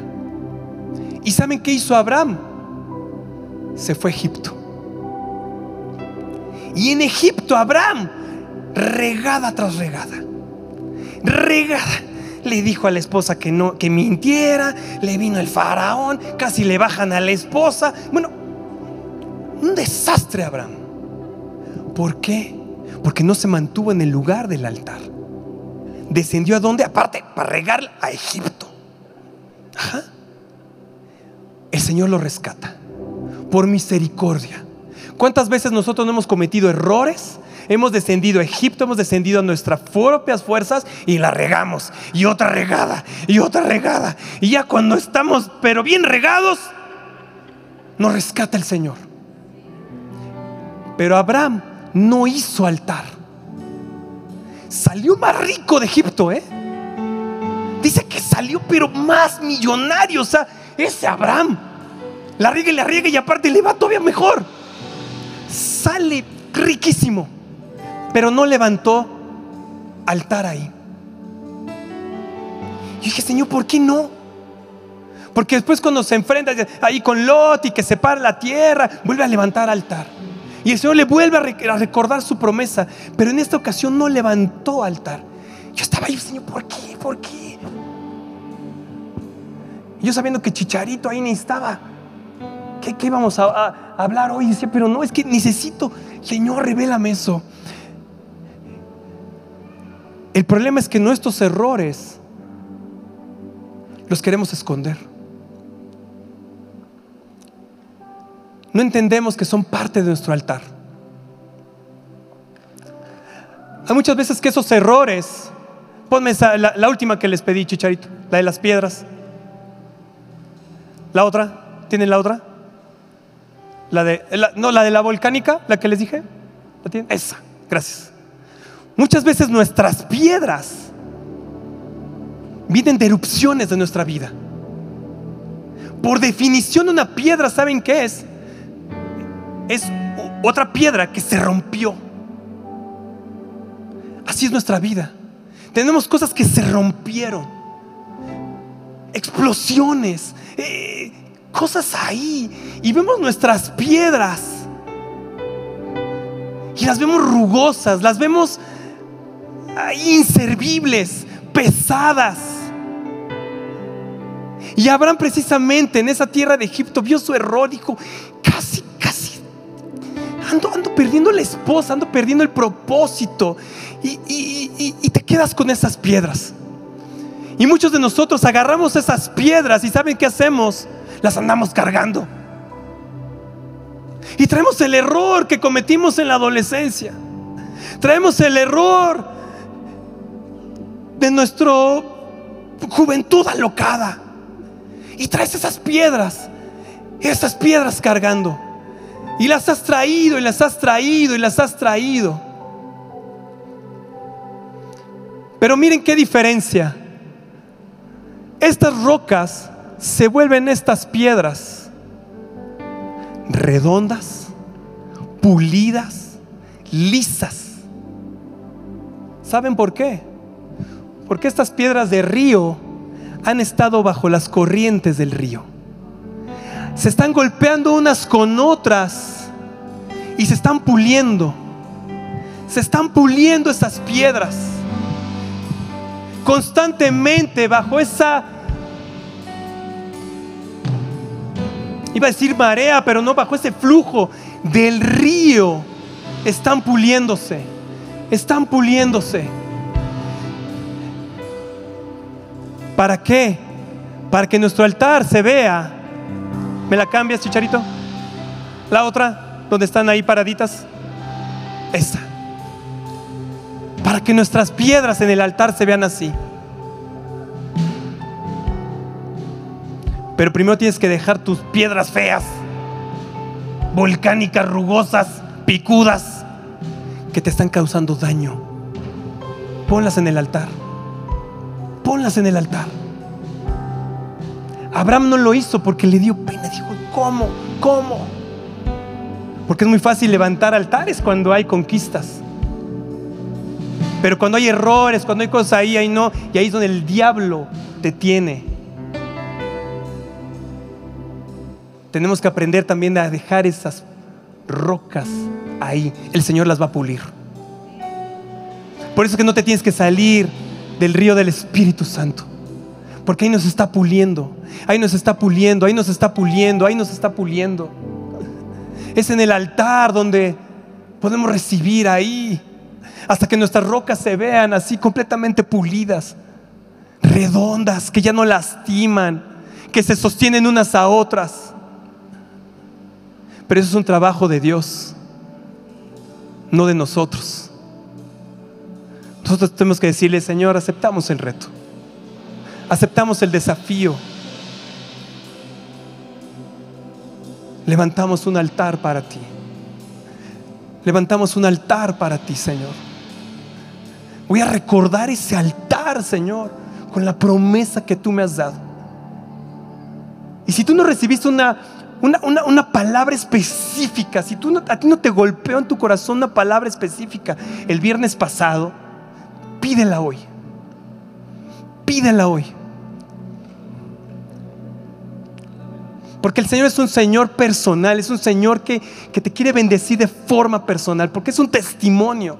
¿Y saben qué hizo Abraham? Se fue a Egipto. Y en Egipto Abraham regada tras regada. Regada. Le dijo a la esposa que no, que mintiera, le vino el faraón, casi le bajan a la esposa. Bueno, un desastre Abraham. ¿Por qué? Porque no se mantuvo en el lugar del altar. Descendió a dónde? Aparte, para regar a Egipto. El Señor lo rescata por misericordia. ¿Cuántas veces nosotros no hemos cometido errores hemos descendido a Egipto, hemos descendido a nuestras propias fuerzas y la regamos. Y otra regada, y otra regada. Y ya cuando estamos, pero bien regados, nos rescata el Señor. Pero Abraham no hizo altar. Salió más rico de Egipto, ¿eh? Dice que salió, pero más millonario. O sea, ese Abraham la riega y la riega y aparte le va todavía mejor. Sale riquísimo pero no levantó altar ahí. Y dije, Señor, ¿por qué no? Porque después cuando se enfrenta ahí con Lot y que separa la tierra, vuelve a levantar altar. Y el Señor le vuelve a recordar su promesa, pero en esta ocasión no levantó altar. Yo estaba ahí, Señor, ¿por qué? ¿Por qué? Y yo sabiendo que Chicharito ahí necesitaba. ¿Qué, qué íbamos a, hablar hoy? Y decía, pero no, es que necesito, Señor, revélame eso. El problema es que nuestros errores los queremos esconder. No entendemos que son parte de nuestro altar. Hay muchas veces que esos errores, ponme la, última que les pedí, Chicharito, la de las piedras. La otra, ¿tienen la otra? La de, no, la de la volcánica, la que les dije. ¿La tienen? Esa, gracias. Muchas veces nuestras piedras vienen de erupciones de nuestra vida. Por definición una piedra, ¿saben qué es? Es otra piedra que se rompió. Así es nuestra vida. Tenemos cosas que se rompieron. Explosiones. Eh, cosas ahí. Y vemos nuestras piedras. Y las vemos rugosas. Las vemos inservibles. Pesadas. Y Abraham precisamente en esa tierra de Egipto vio su error. Dijo, casi, casi. Ando, ando perdiendo la esposa. Ando perdiendo el propósito y, te quedas con esas piedras. Y muchos de nosotros agarramos esas piedras y ¿saben qué hacemos? Las andamos cargando. Y traemos el error que cometimos en la adolescencia. Traemos el error de nuestra juventud alocada. Y traes esas piedras, esas piedras cargando. Y las has traído y las has traído y las has traído. Pero miren qué diferencia. Estas rocas se vuelven estas piedras redondas, pulidas, lisas. ¿Saben por qué? Porque estas piedras de río han estado bajo las corrientes del río. Se están golpeando unas con otras y se están puliendo. Se están puliendo esas piedras constantemente bajo esa, iba a decir marea, pero no bajo ese flujo del río, están puliéndose, están puliéndose. ¿Para qué? Para que nuestro altar se vea. ¿Me la cambias, chicharito? La otra, donde están ahí paraditas. Esa para que nuestras piedras en el altar se vean así. Pero primero tienes que dejar tus piedras feas, volcánicas, rugosas, picudas, que te están causando daño. Ponlas en el altar. Ponlas en el altar. Abraham no lo hizo porque le dio pena. Dijo, ¿cómo? ¿Cómo? Porque es muy fácil levantar altares cuando hay conquistas. Pero cuando hay errores, cuando hay cosas ahí, ahí no, y ahí es donde el diablo te tiene. Tenemos que aprender también a dejar esas rocas ahí. El Señor las va a pulir. Por eso es que no te tienes que salir del río del Espíritu Santo. Porque ahí nos está puliendo. Ahí nos está puliendo. Ahí nos está puliendo. Ahí nos está puliendo. Es en el altar donde podemos recibir ahí hasta que nuestras rocas se vean así completamente pulidas, redondas, que ya no lastiman, que se sostienen unas a otras. Pero eso es un trabajo de Dios, no de nosotros. Nosotros tenemos que decirle, Señor, aceptamos el reto, aceptamos el desafío. Levantamos un altar para ti. Levantamos un altar para ti, Señor. Voy a recordar ese altar, Señor, con la promesa que tú me has dado. Y si tú no recibiste una, una, palabra específica, si tú a ti no te golpeó en tu corazón una palabra específica el viernes pasado, pídela hoy. Pídela hoy. Porque el Señor es un Señor personal, es un Señor que, que te quiere bendecir de forma personal, porque es un testimonio.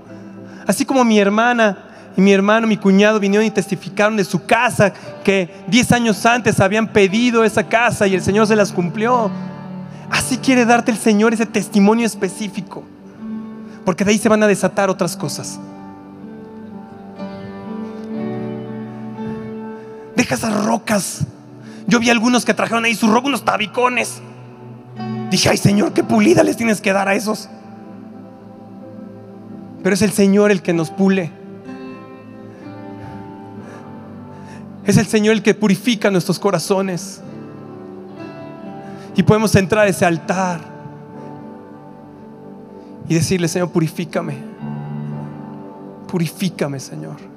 Así como mi hermana y mi hermano, mi cuñado vinieron y testificaron de su casa que 10 años antes habían pedido esa casa y el Señor se las cumplió. Así quiere darte el Señor ese testimonio específico. Porque de ahí se van a desatar otras cosas. Deja esas rocas. Yo vi algunos que trajeron ahí sus rocas, unos tabicones. Dije, ay Señor, qué pulida les tienes que dar a esos. Pero es el Señor el que nos pule. Es el Señor el que purifica nuestros corazones. Y podemos entrar a ese altar y decirle, Señor, purifícame. Purifícame, Señor.